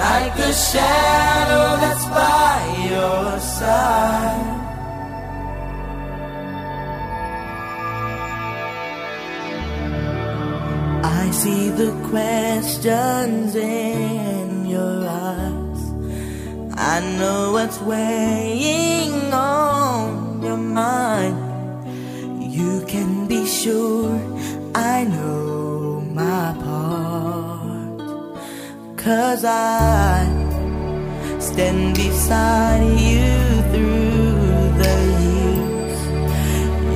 like the shadow that's by your side. I see the questions in your eyes. I know what's weighing on your mind. You can be sure I know my part. Cause I stand beside you through the years.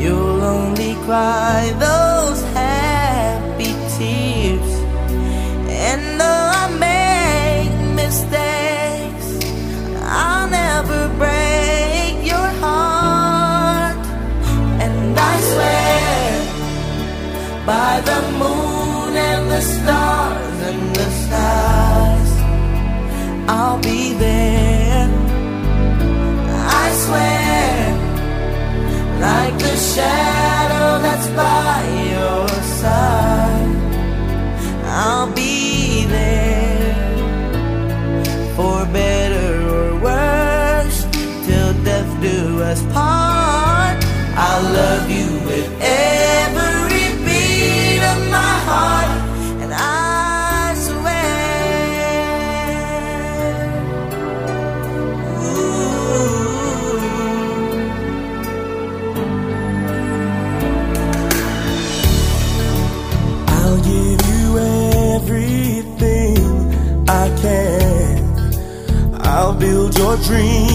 You'll only cry those happy tears. And though I make mistakes, I'll never break your heart. And I swear by the moon and the stars I swear like the shadow that's by your dreams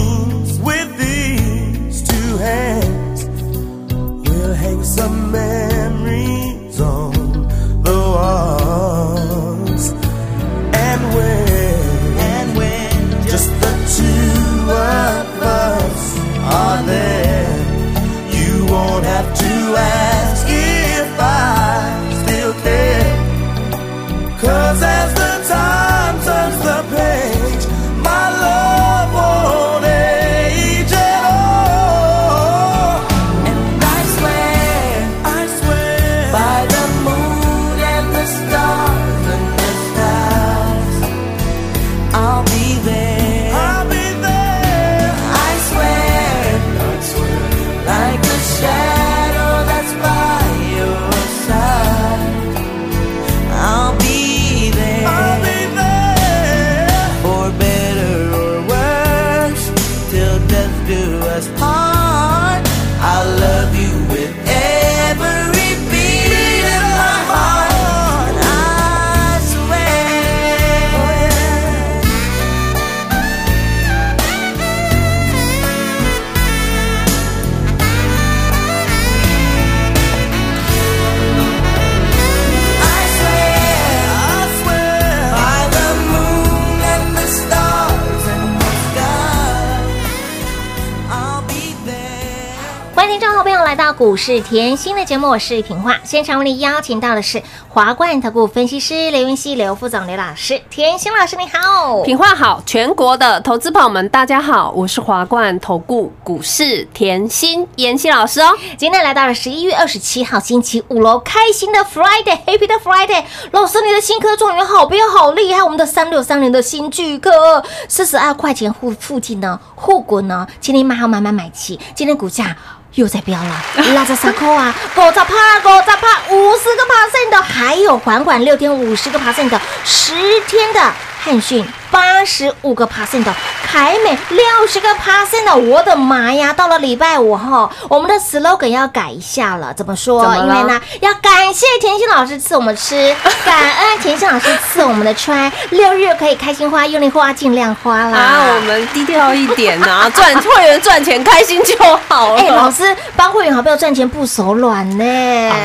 股市甜心的节目，我是平化。现场为你邀请到的是华冠投顾分析师刘云熙、刘副总、刘老师。甜心老师你好，品话好，全国的投资朋友们，大家好，我是华冠投顾股市甜心妍希老师哦。今天来到了十一月二十七号星期五喽，开心的 Friday，Happy 的 Friday。老师，你的新科状元好标好厉害，我们的三六三零的新巨科，四十二块钱附附近呢，护股呢，今天买好买买买起，今天股价。又在飙了，拉着三扣啊，狗杂趴，狗杂趴，五十个 percent 的，还有缓缓六天五十个 percent 的，十天的汉讯八十五个 percent 的，凯美六十个 percent 的，我的妈呀！到了礼拜五哈，我们的 slogan 要改一下了，怎么说？因为呢，要感谢甜心老师赐我们吃，感恩甜心老师赐我们的穿，六日可以开心花，用力花，尽量花啦。啊，我们低调一点呐、赚会员赚钱开心就好了。哎、老师帮会员好朋友赚钱不手软呢。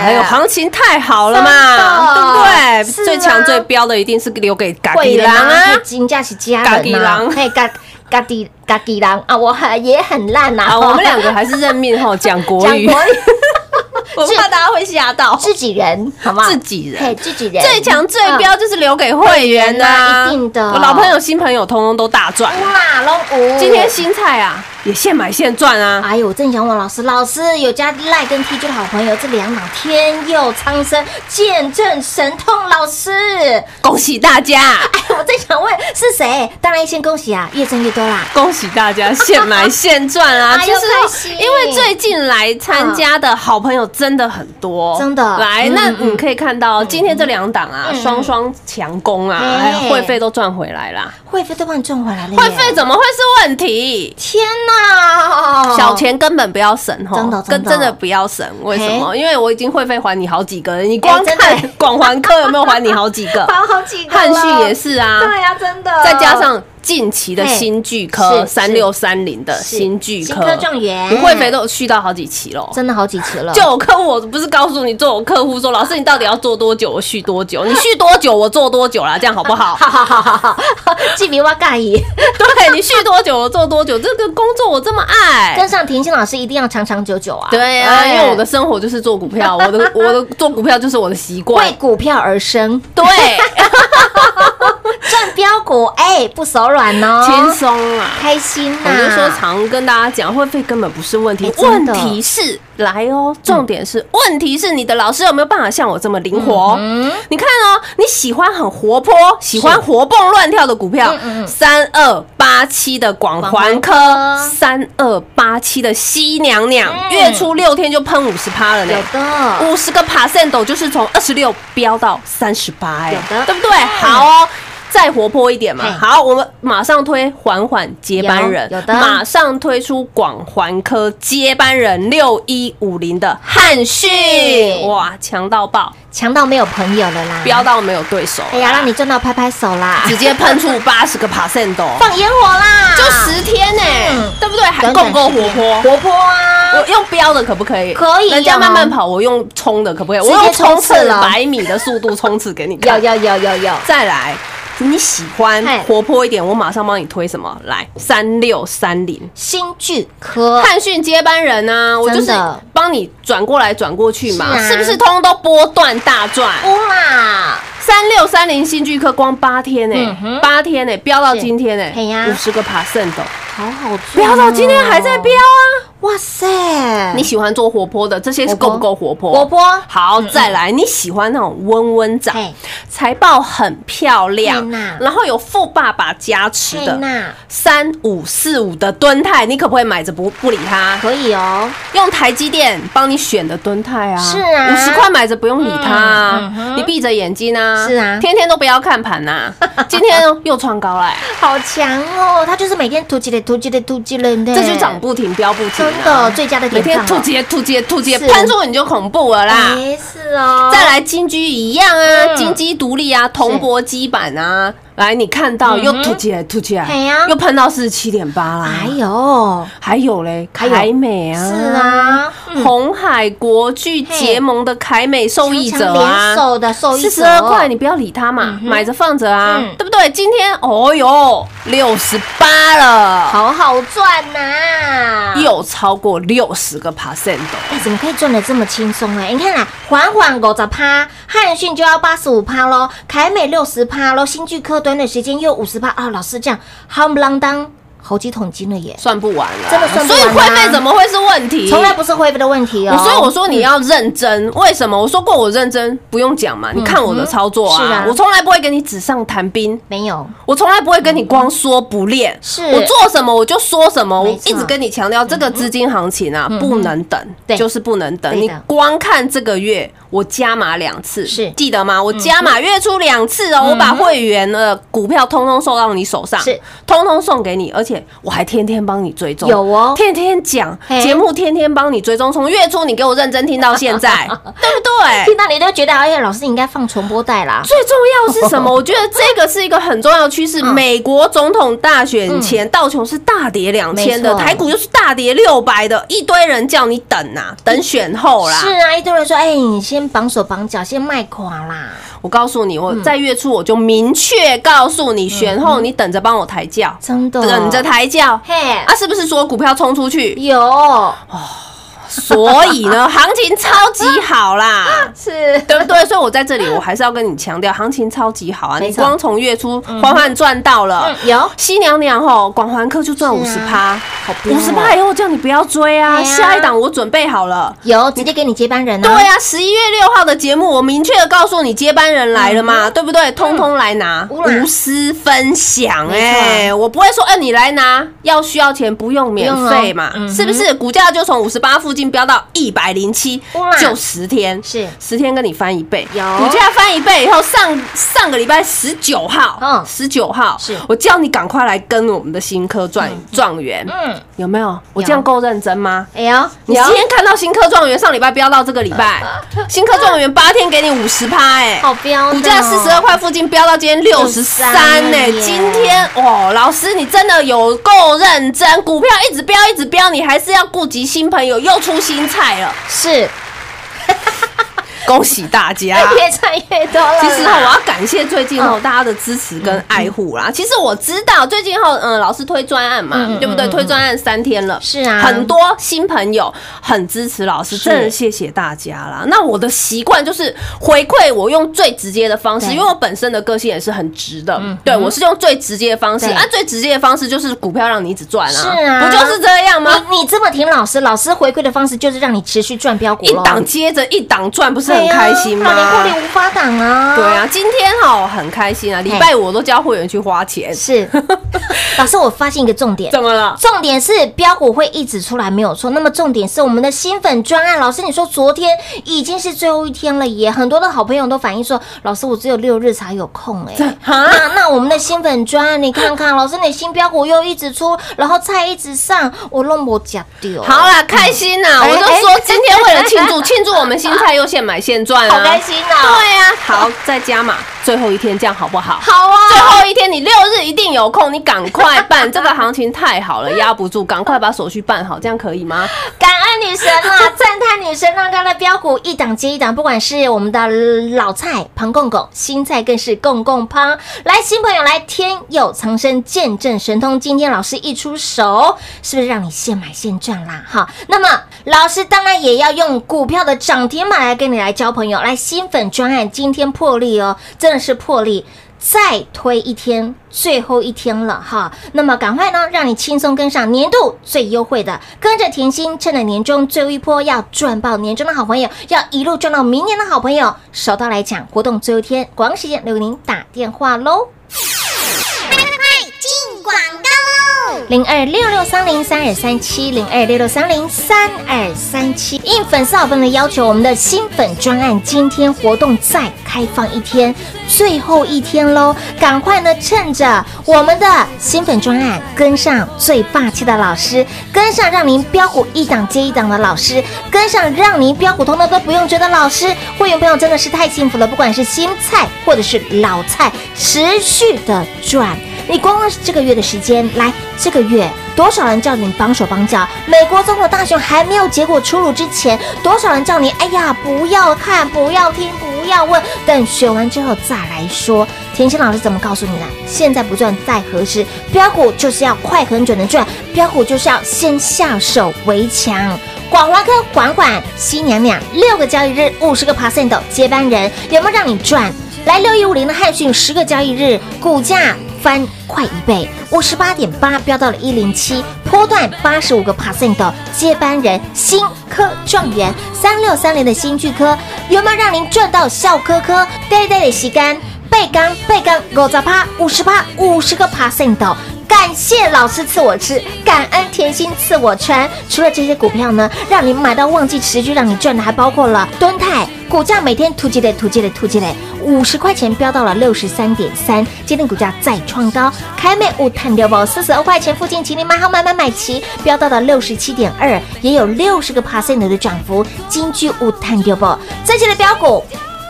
还有行情太好了嘛，对不对？啊最强最标的一定是留给嘎会员比郎啊？金价是家人呐，家己人。可以嘎。嘎滴嘎滴狼啊，我很也很烂呐、啊，我们两个还是认命哈，讲国语，讲国语，我怕大家会吓到。自己人好吗？自己人。嘿，自己人。最强最嗯标就是留给会员呐、会员啊一定的。我老朋友、新朋友通通都大赚。哇，龙五今天新菜啊，也现买现赚啊！哎呦，我正想问老师，老师有加赖跟 TG 的好朋友，这两档天佑苍生见证神通老师，恭喜大家，哎，我正想问是谁？当然先恭喜啊，越挣越多啦。恭喜大家现买现赚啊！就是因为最近来参加的好朋友真的很多，真的来，嗯那嗯你可以看到今天这两档啊，嗯双双强攻啊，会费都赚回来啦。会费都帮你赚回来了，会费怎么会是问题？天哪，小钱根本不要省哈，真的真的。跟真的不要省。为什么？因为我已经会费还你好几个了，你光看 广环科有没有还你好几个？还好几个了，汉讯也是啊，对呀、真的，再加上近期的新巨科是三六三零的新巨科。新科状元。不会费都有续到好几期喽。真的好几期了，就我客户，我不是告诉你，做我客户说，老师你到底要做多久，我续多久？你续多久，我做多久啦，这样好不好？好好好好好，记笔哇盖伊，对你续多久，我做多久。这个工作我这么爱，跟上婷婷老师一定要长长久久啊，对呀、哎。因为我的生活就是做股票，我的我的做股票就是我的习惯。为。股票而生，对，赚标股，哎，不手软哦，轻松啊。开心呐、我就说常跟大家讲，会费根本不是问题问题是来哦，重点是问题是你的老师有没有办法像我这么灵活？嗯你看哦，你喜欢很活泼、喜欢活蹦乱跳的股票三二八七的广环科广环科，三二八七的西娘娘，嗯月初六天就喷五十趴了呢有。的，五十个 percent 就是从二十六飙到三十八，哎，有的对不对？好哦。再活泼一点嘛，好，我们马上推缓缓接班人，有有的。马上推出广环科接班人六一五零的汉讯，哇，强到爆，强到没有朋友了啦，飙到没有对手，哎呀，让你赚到拍拍手啦，直接喷出八十个 percent 哦，放烟火啦，就十天呢嗯，对不对？还短够不够活泼？活泼啊，我用飙的可不可以？可以人家哦慢慢跑，我用冲的可不可以？我用冲刺了。百米的速度冲刺给你有看。有有有有，再来，你喜欢活泼一点，我马上帮你推什么？来，三六三零。新巨科，汉讯接班人啊，我就是帮你转过来转过去嘛，是啊。是不是通通都波段大赚？哇，三六三零新巨科光八天呢、嗯哼。八天呢、飙到今天呢、嘿呀。五十个 percent 哦，好好赚哦，飙到今天还在飙啊！哇塞，你喜欢做活泼的，这些是够不够活泼？活泼？好，再来，你喜欢那种温温涨嘿，财报很漂亮，然后有富爸爸加持的三五四五的敦泰，你可不可以买着不不理他？可以哦，用台积电帮你选的敦泰啊，是啊。五十块买着不用理它嗯啊嗯，哼。你闭着眼睛啊，是啊。天天都不要看盘呐，今天又创高了，好强哦，他就是每天突击的突击的突击了呢，这就涨不停，飙不停。啊，真的最佳的每天典范哦突接突接突接，是。喷出你就恐怖了啦。没事哦，再来金居一样啊，嗯。金鸡独立啊，铜箔基板啊，来你看到又嗯哼。凸起来凸起来，又碰到四十七点八啦。还有嘞，还有。凯美啊，是啊。嗯。红海国际结盟的凯美受益者啊。联，手的受益者。四十二块，你不要理他嘛，买着放着啊嗯，对不对？今天哦哟，六十八了，好好赚呐、又超过六十个 percent 哦。哎，怎么可以赚的这么轻松哎？你看啊，缓缓五十趴，汉讯就要八十五趴喽，凯美六十趴喽，新巨科短短时间又五十八啊！老师这样夯不啷当，好几桶金了耶，算不完了，真的算不完所以会费怎么会是问题？从来不是会费的问题哦。所以我说你要认真，为什么？我说过我认真，不用讲嘛，你看我的操作是啊啊，我从来不会跟你纸上谈兵。没有，我从来不会跟你光说不练，是我做什么我就说什么，我一直跟你强调这个资金行情啊，不能等，就是不能等。你光看这个月，我加码两次，是记得吗？我加码月初两次哦，我把会员的股票通通送到你手上，是通通送给你，而且我还天天帮你追踪，有哦天天讲嘿节目，天天帮你追踪，从月初你给我认真听到现在，对不对？听到你都觉得，哎呀，老师你应该放重播带啦。最重要是什么？我觉得这个是一个很重要的趋势。嗯美国总统大选前，道琼是大跌两千的，台股又是大跌六百的，一堆人叫你等呐、等选后啦。是啊，一堆人说，哎，你先先绑手绑脚，先卖垮啦。我告诉你，嗯我在月初我就明确告诉你，选后你等着帮我抬轿，真的等着抬轿。嘿，啊，是不是说股票冲出去？有所以呢，行情超级好啦。是对不对？所以我在这里，我还是要跟你强调，行情超级好啊！你光从月初缓缓赚到了，嗯有西娘娘吼，广环科就赚五十趴，五十趴以后叫你不要追啊！啊下一档我准备好了。有，直接给你接班人呢。对啊，十一月六号的节目，我明确的告诉你接班人来了嘛，对不对？通通来拿，无私分享，没哎，我不会说，哎，你来拿，要需要钱不用免费嘛是不是？股价就从五十八附近飙到一百零七就十天，是。十天跟你翻一倍，有。股价翻一倍以后，上上个礼拜十九号，嗯。十九号，是。我叫你赶快来跟我们的新科状状元，嗯，有没有？我这样够认真吗？哎呦，你今天看到新科状元上礼拜飙到这个礼拜，新科状元八天给你五十趴，哎，好标的哦，股价四十二块附近飙到今天六十三呢。耶。今天哦，老师你真的有够认真，股票一直飙一直飙，你还是要顾及新朋友，又出新菜了，是。恭喜大家！越赚越多了。其实哈，我要感谢最近哦嗯大家的支持跟爱护啦。其实我知道最近哈，嗯，老师推专案嘛对不对？推专案三天了，是啊很多新朋友很支持老师，真的谢谢大家啦。那我的习惯就是回馈，我用最直接的方式，因为我本身的个性也是很直的嗯，对我是用最直接的方式对啊，最直接的方式就是股票让你一直赚啊，是啊不就是这样吗？你你这么听老师，老师回馈的方式就是让你持续赚标股一档接着一档赚，不是很开心吗？过年获利无法挡啊。对，啊，今天哈很开心啊，礼拜五我都教会员去花钱，是。老师，我发现一个重点。怎么了？重点是标股会一直出来，没有错。那么重点是我们的新粉专案，老师，你说昨天已经是最后一天了耶，很多的好朋友都反映说，老师我只有六日才有空哎。哈那那我们的新粉专案，你看看，老师你新标股又一直出，然后菜一直上，我弄不假掉。好啦，开心呐！哎我就说今天为了庆祝 庆祝我们新菜又现买现赚啊，好开心啊对呀，好，再加码，最后一天这样好不好？好啊，最后一天，你六日一定有空，你赶快办，这个行情太好了，压不住，赶快把手续办好，这样可以吗？感恩女神啊，赞叹女神让刚的标股一档接一档，不管是我们的老菜庞公公，新菜更是公公胖。来，新朋友来，天佑藏身，见证神通。今天老师一出手，是不是让你现买现赚啦？哈，那么老师当然也要用股票的涨停板来跟你来交朋友。来，新粉专案今天破例哦，真的是破例。再推一天，最后一天了哈。那么赶快呢，让你轻松跟上年度最优惠的，跟着甜心，趁着年终最后一波要赚爆年终的好朋友，要一路赚到明年的好朋友，手到来抢活动最后一天，广告时间留给您打电话喽。零二六六三零三二三七，零二六六三零三二三七。应粉丝好朋友的要求，我们的新粉专案今天活动再开放一天，最后一天喽！赶快呢，趁着我们的新粉专案，跟上最霸气的老师，跟上让您标股一档接一档的老师，跟上让您标股通通都不用追的老师。会员朋友真的是太幸福了，不管是新菜或者是老菜，持续的赚。你光是这个月的时间，来这个月多少人叫你帮手帮脚？美国总统大选还没有结果出炉之前，多少人叫你哎呀不要看、不要听、不要问，等选完之后再来说。田心老师怎么告诉你的？现在不赚再何时？标股就是要快很准的赚，标股就是要先下手为强。广华科管管新娘娘六个交易日五十个 percent 接班人，有没有让你赚？来六一五零的汉讯十个交易日股价翻快一倍，五十八点八飙到了一零七，波段八十五个 percent 的接班人新科状元三六三零的新巨科，有没有让您赚到笑科科？对对的吸干背刚背刚五十趴五十趴五十个 percent 的。感谢老师赐我吃，感恩甜心赐我穿。除了这些股票呢，让你买到旺季持续让你赚的，还包括了敦泰，股价每天突击的突击的突击的，五十块钱飙到了六十三点三，今天股价再创高。开美五探六宝四十二块钱附近，请你买好买买买齐，飙到了六十七点二，也有六十个 percent 的涨幅。金居五探六宝这些的标股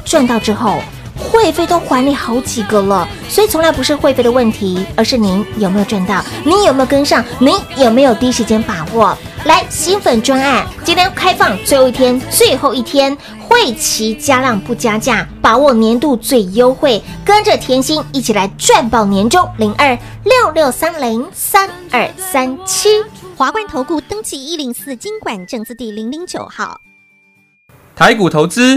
赚到之后。会费都还你好几个了，所以从来不是会费的问题，而是您有没有赚到，您有没有跟上，您有没有第一时间把握。来，新粉专案今天开放最后一天，最后一天会期加量不加价，把握年度最优惠，跟着甜心一起来赚爆年终零二六六三零三二三七。华冠投顾登记一零四经管证字第零零九号。台股投资，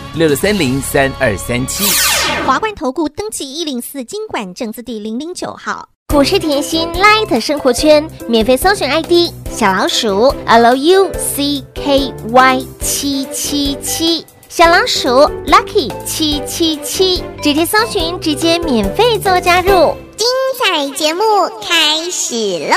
六六三零三二三七。华冠投顾登记一零四经管证字第零零九号。股市甜心 Light 生活圈免费搜寻 ID 小老鼠 Lucky 七七七，小老鼠 Lucky 七七七，直接搜寻，直接免费做加入。精彩节目开始喽！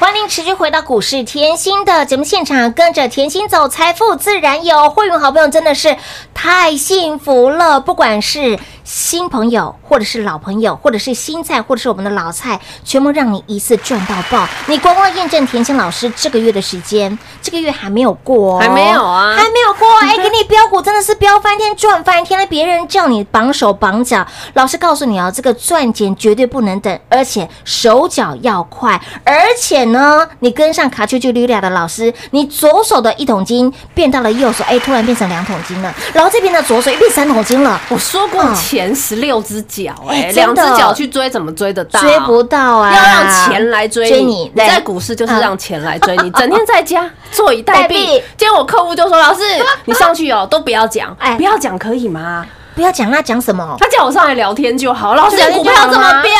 欢迎持续回到股市甜心的节目现场，跟着甜心走，财富自然有。会员好朋友真的是太幸福了，不管是新朋友，或者是老朋友，或者是新菜，或者是我们的老菜，全部让你一次赚到爆。你光光验证甜心老师这个月的时间，这个月还没有过、哦，还没有啊还没有过。哎，给你标股真的是标翻天，赚翻天了。别人叫你绑手绑脚，老师告诉你哦，这个赚钱绝对不能等，而且手脚要快，而且呢，你跟上卡丘丘溜达的老师，你左手的一桶金变到了右手，哎，突然变成两桶金了，然后这边的左手又变三桶金了。我说过嗯前十六只脚，哎，两只脚去追怎么追得到？追不到啊！要让钱来追你，你在股市就是让钱来追你，整天在家坐以待待毙毙。今天我客户就说：“老师，你上去哦，都不要讲，哎不要讲可以吗不要讲那讲什么？？”他叫我上来聊天就好。老师，股票这么飙，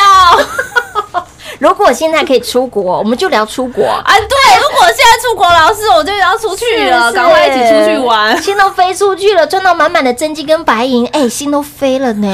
如果现在可以出国，我们就聊出国。啊，对，如果现在出国，老师我就要出去了，是赶快一起出去玩。心都飞出去了，赚到满满的真金跟白银，哎，心都飞了呢。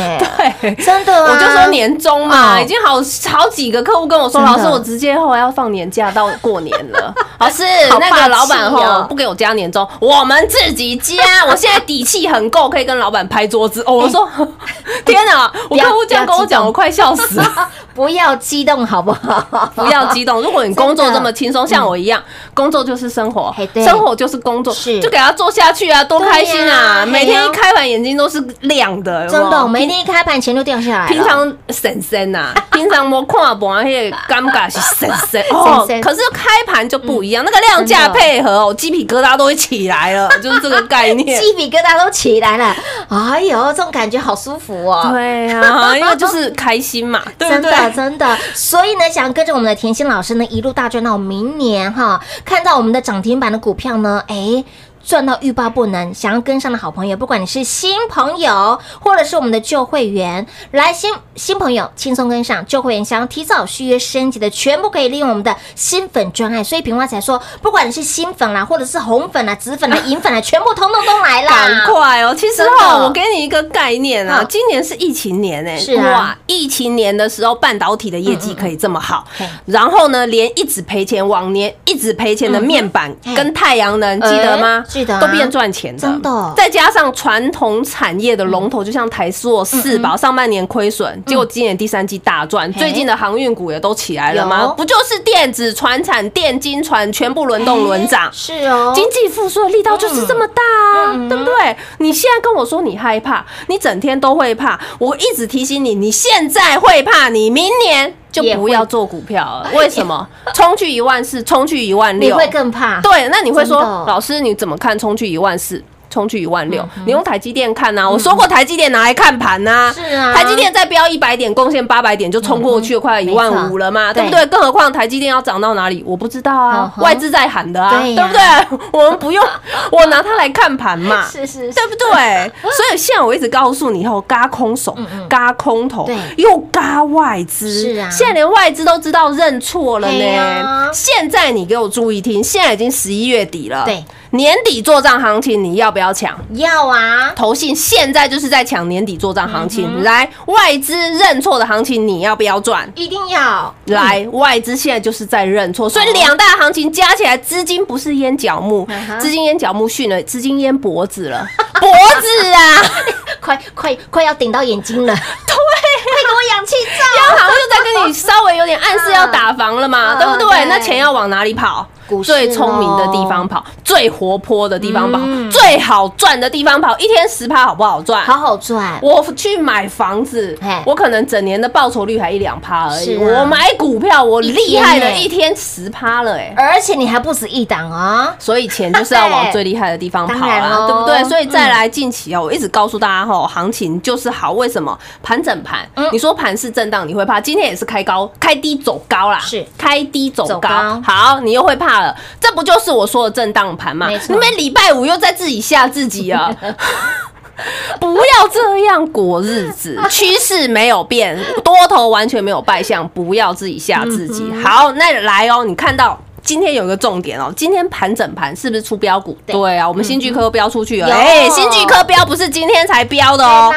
对真的啊，我就说年终嘛，哦已经好好几个客户跟我说，老师，我直接后来要放年假到过年了。老师，那个老板哦吼不给我加年终，我们自己加。我现在底气很够，可以跟老板拍桌子。哦，我说 天哪，我客户这样跟我讲，我快笑死了。不要激动好不好？不要激动，如果你工作这么轻松，像我一样，工作就是生活，生活就是工作，是就给他做下去啊，多开心啊！每天一开盘眼睛都是亮的，真的，每天一开盘钱就掉下来。平常神神呐，平常我 看盘那个尴尬是神神 哦可是开盘就不一样，那个量价配合哦，鸡皮疙瘩都会起来了，就是这个概念。鸡皮疙瘩都起来了，哎呦，这种感觉好舒服哦。对啊，因为就是开心嘛，对不对？真的，所以呢，想跟着我们的甜心老师呢，一路大赚到明年哈，看到我们的涨停板的股票呢，哎。赚到欲罢不能，想要跟上的好朋友，不管你是新朋友，或者是我们的旧会员，来新新朋友轻松跟上，旧会员想要提早续约升级的，全部可以利用我们的新粉专案。所以平花才说，不管你是新粉啦，或者是红粉啦、紫粉啦、银粉啦，全部通通都来啦，赶快哦！其实真哈，我给你一个概念啊嗯，今年是疫情年哎，是啊哇，疫情年的时候，半导体的业绩可以这么好嘿，然后呢，连一直赔钱，往年一直赔钱的面板嗯跟太阳能，记得吗哎？记得啊。都变赚钱的，真的。再加上传统产业的龙头，就像台塑、四宝，上半年亏损，结果今年第三季大赚，嗯最近的航运股也都起来了吗？不就是电子、船产、电金、船全部轮动轮涨？是哦，经济复苏的力道就是这么大啊，嗯。对不对？你现在跟我说你害怕，你整天都会怕，我一直提醒你，你现在会怕，你明年就不要做股票了。为什么？冲去一万四，冲去一万六，你会更怕。对。那你会说，老师你怎么看冲去一万四？冲去一万六，你用台积电看呐、我说过台积电拿来看盘呐、是啊。台积电再飙一百点，贡献八百点就冲过去了，快一万五了嘛，对。不对？对？更何况台积电要涨到哪里，我不知道啊嗯，外资在喊的啊，对对不对？我们不用，我拿它来看盘嘛，是是对不对？所以现在我一直告诉你，后嘎空手、嘎空头，又嘎外资，是啊。现在连外资都知道认错了呢。现在你给我注意听，现在已经十一月底了，对，年底做账行情你要不要抢？要啊，投信现在就是在抢年底做账行嗯情，来外资认错的行情你要不要赚？一定要来，外资现在就是在认错，所以两大行情加起来，资金不是淹脚木资金淹脚木训了，资金淹脖子了，脖子啊！快快快要顶到眼睛了，对，快给我氧气罩。央行又在跟你稍微有点暗示要打房了嘛，嗯对不对对？那钱要往哪里跑？最聪明的地方跑，最活泼的地方跑，嗯最好赚的地方跑，一天十趴好不好赚？好好赚，我去买房子，我可能整年的报酬率还一两趴而已。啊我买股票，我厉害的一天十趴了，哎。而且你还不止一档啊，所以钱就是要往最厉害的地方跑啦，当然咯对不对？所以再嗯来近期哦，我一直告诉大家吼，行情就是好，为什么？盘整盘，嗯你说盘是震荡，你会怕？今天也是开高，开低走高啦，是开低走高。好，你又会怕了，这不就是我说的震荡盘吗？你们礼拜五又在自己吓自己啊！不要这样过日子，趋势没有变，多头完全没有败相，不要自己吓自己。嗯好，那来哦，你看到。今天有一个重点哦，今天盘整盘是不是出标股？对对啊，我们新巨科标出去了。有哎，新巨科标不是今天才标的哦。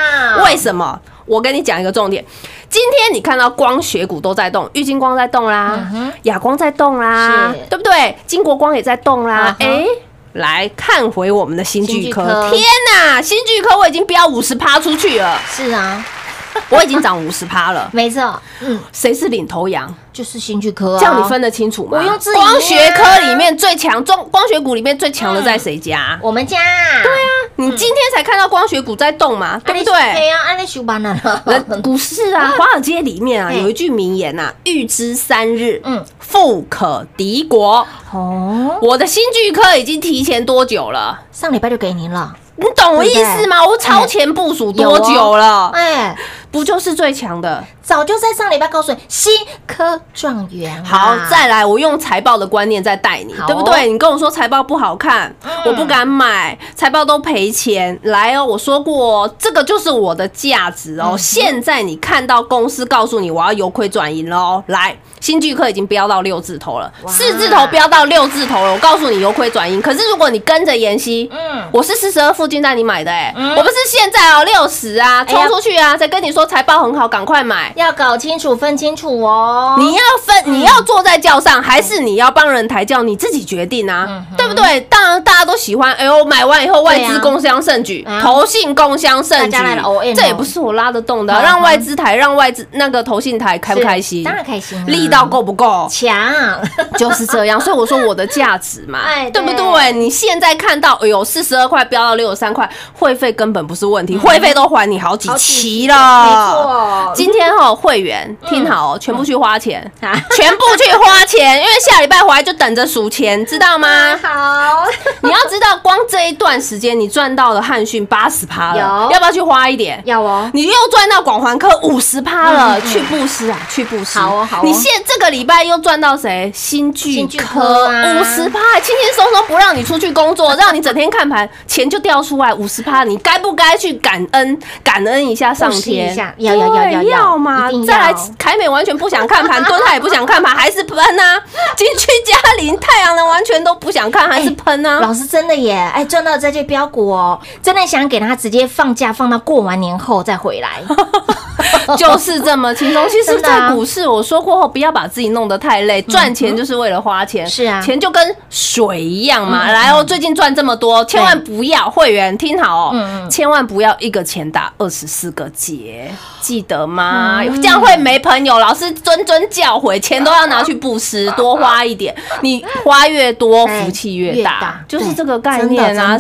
为什么？我跟你讲一个重点，今天你看到光学股都在动，玉金光在动啦，亚光在动啦，对不对？金国光也在动啦哎，来看回我们的新巨科。巨科，天哪！新巨科我已经飙五十趴出去了，是啊，我已经涨五十趴了。没错，嗯，谁是领头羊？就是新巨科啊，这样你分得清楚吗？我用质疑啊光学科里面最强，中光学股里面最强的在谁家？我们家，对啊，你今天才看到光学股在动嘛，对不对对？啊，按那修班了，人股市啊，华尔街里面啊，有一句名言呐，“预知三日，嗯富可敌国”。哦，我的新巨科已经提前多久了？上礼拜就给您了，你懂我意思吗？我超前部署多久了？哎，不就是最强的？早就在上礼拜告诉你，新科状元啊，好，再来，我用财报的观念再带你，对不对？你跟我说财报不好看，我不敢买，财报都赔钱。来哦，我说过，这个就是我的价值哦。现在你看到公司告诉你我要由亏转盈了哦，来，新巨科已经飙到六字头了，四字头飙到六字头了。我告诉你由亏转盈，可是如果你跟着妍希，嗯。我是四十二附近带你买的哎，嗯。我不是现在哦六十啊，冲出去啊，再跟你说财报很好，赶快买。要搞清楚、分清楚哦。你要分，你要坐在轿上，还是你要帮人抬轿？你自己决定啊，对不对？当然，大家都喜欢。哎呦，买完以后外资共襄盛举啊，投信共襄盛举这也不是我拉得动的嗯，让外资抬，让外资那个投信抬，开不开心？当然开心啊，力道够不够？强，就是这样，所以我说我的价值嘛哎，对不对对？你现在看到，哎呦，四十二块飙到六十三块，会费根本不是问题，会费都还你好几期了。错，今天哈会员听好哦，全部去花钱，啊全部去花钱，因为下礼拜回来就等着数钱，知道吗？好，你要知道，光这一段时间你赚到了汉讯八十趴了，有。要不要去花一点？要哦，你又赚到广环科五十趴了，去布施啊，去布施。好哦好哦。你现这个礼拜又赚到谁？新巨科五十趴，轻轻松松不让你出去工作，让你整天看盘，钱就掉出来五十趴，你该不该去感恩？感恩一下上天？要要要要要要嘛！再来，凯美完全不想看盘，蹲他也不想看盘，还是喷啊！金区嘉玲、太阳能完全都不想看，还是喷啊！老师真的耶，哎，赚到这些标股哦，真的想给他直接放假，放到过完年后再回来。就是这么轻松。其实，在股市，我说过后，不要把自己弄得太累，赚钱就是为了花钱。是啊钱就跟水一样嘛。嗯来哦，最近赚这么多，千万不要会员听好嗯哦嗯，千万不要一个钱打二十四个结，记得吗？嗯这样会没朋友。老师谆谆教诲，钱都要拿去布施，多花一点，你花越多，哎福气越大，就是这个概念啊。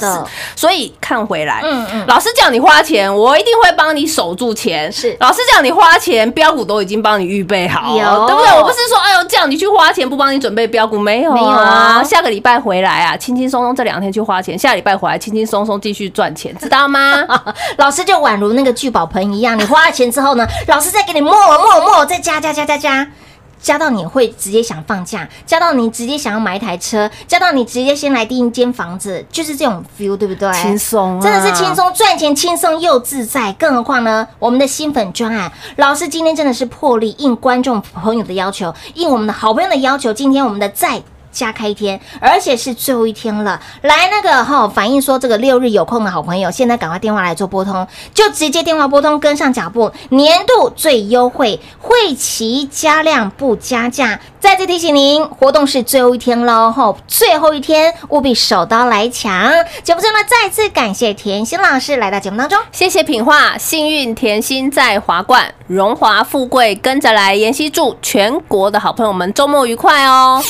所以看回来，嗯嗯老师叫你花钱，我一定会帮你守住钱。是老师叫你花钱，标股都已经帮你预备好，有对不对？我不是说，哎呦，叫你去花钱，不帮你准备标股，没有、啊，没有啊下个礼拜回来啊，轻轻松松这两天去花钱，下礼拜回来轻轻松松继续赚钱，知道吗？老师就宛如那个聚宝盆一样，你花了钱之后呢，老师再给你磨磨磨，再加加加加加。加到你会直接想放假，加到你直接想要买一台车，加到你直接先来订一间房子，就是这种 feel，对不对？轻松啊真的是轻松赚钱，轻松又自在。更何况呢，我们的新粉专案，老师今天真的是破例应观众朋友的要求，应我们的好朋友的要求，今天我们的再加开一天，而且是最后一天了。来，那个哈、反映说这个六日有空的好朋友，现在赶快电话来做拨通，就直接电话拨通，跟上脚步，年度最优惠，会期加量不加价。再次提醒您，活动是最后一天喽，吼，最后一天务必手刀来抢。节目中呢，再次感谢甜心老师来到节目当中。谢谢品画，幸运甜心在华冠，荣华富贵跟着来。妍希祝全国的好朋友们周末愉快哦！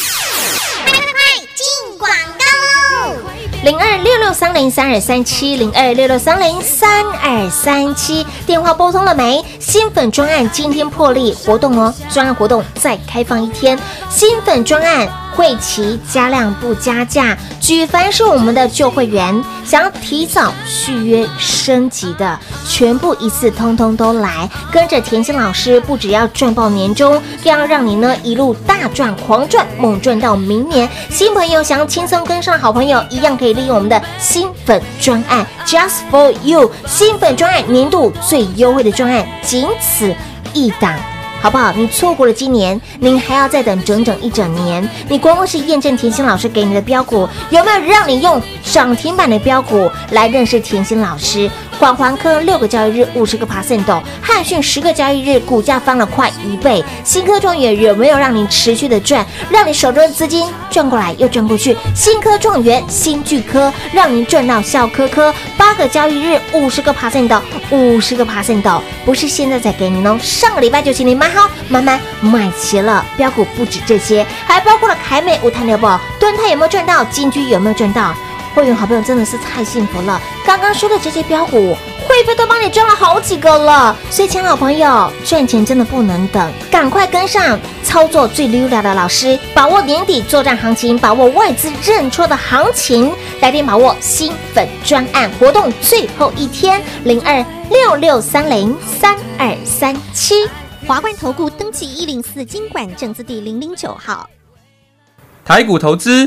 零二六六三零三二三七零二六六三零三二三七，电话拨通了没？新粉专案今天破例活动哦，专案活动再开放一天，新粉专案会期加量不加价，举凡是我们的旧会员想要提早续约升级的，全部一次通通都来，跟着甜心老师，不只要赚爆年终，更要让你呢一路大赚狂赚猛赚到明年。新朋友想要轻松跟上好朋友，一样可以利用我们的新粉专案，Just for you，新粉专案年度最优惠的专案，仅此一档。好不好？你错过了今年，您还要再等整整一整年。你光光是验证甜心老师给你的标股，有没有让你用涨停板的标股来认识甜心老师？广环科六个交易日五十个 percent，汉讯十个交易日股价翻了快一倍。新科状元有没有让你持续的赚，让你手中的资金赚过来又赚过去？新科状元、新巨科让您赚到笑科科，八个交易日五十个 percent，五十个 percent，不是现在才给您哦，上个礼拜就请您买好，慢慢买齐了。标股不止这些，还包括了凯美、五碳六宝、盾泰有没有赚到？金居有没有赚到？会员好朋友真的是太幸福了！刚刚说的这些标股，会费都帮你赚了好几个了。所以，亲爱的好朋友，赚钱真的不能等，赶快跟上操作最溜达的老师，把握年底作战行情，把握外资认错的行情，来电把握新粉专案活动最后一天，零二六六三零三二三七。华冠投顾登记一零四经管证字第零零九号。台股投资，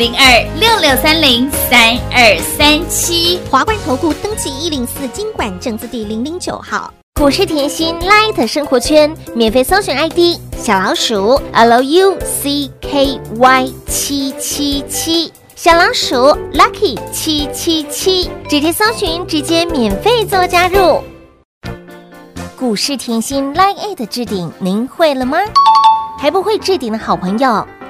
零二六六三零三二三七。华冠投顾登记一零四经管证字第零零九号。股市甜心 Light 生活圈免费搜寻 ID 小老鼠 Lucky 七七七，小老鼠 Lucky 七七七，直接搜寻，直接免费做加入。股市甜心 Line A 的置顶，您会了吗？还不会置顶的好朋友，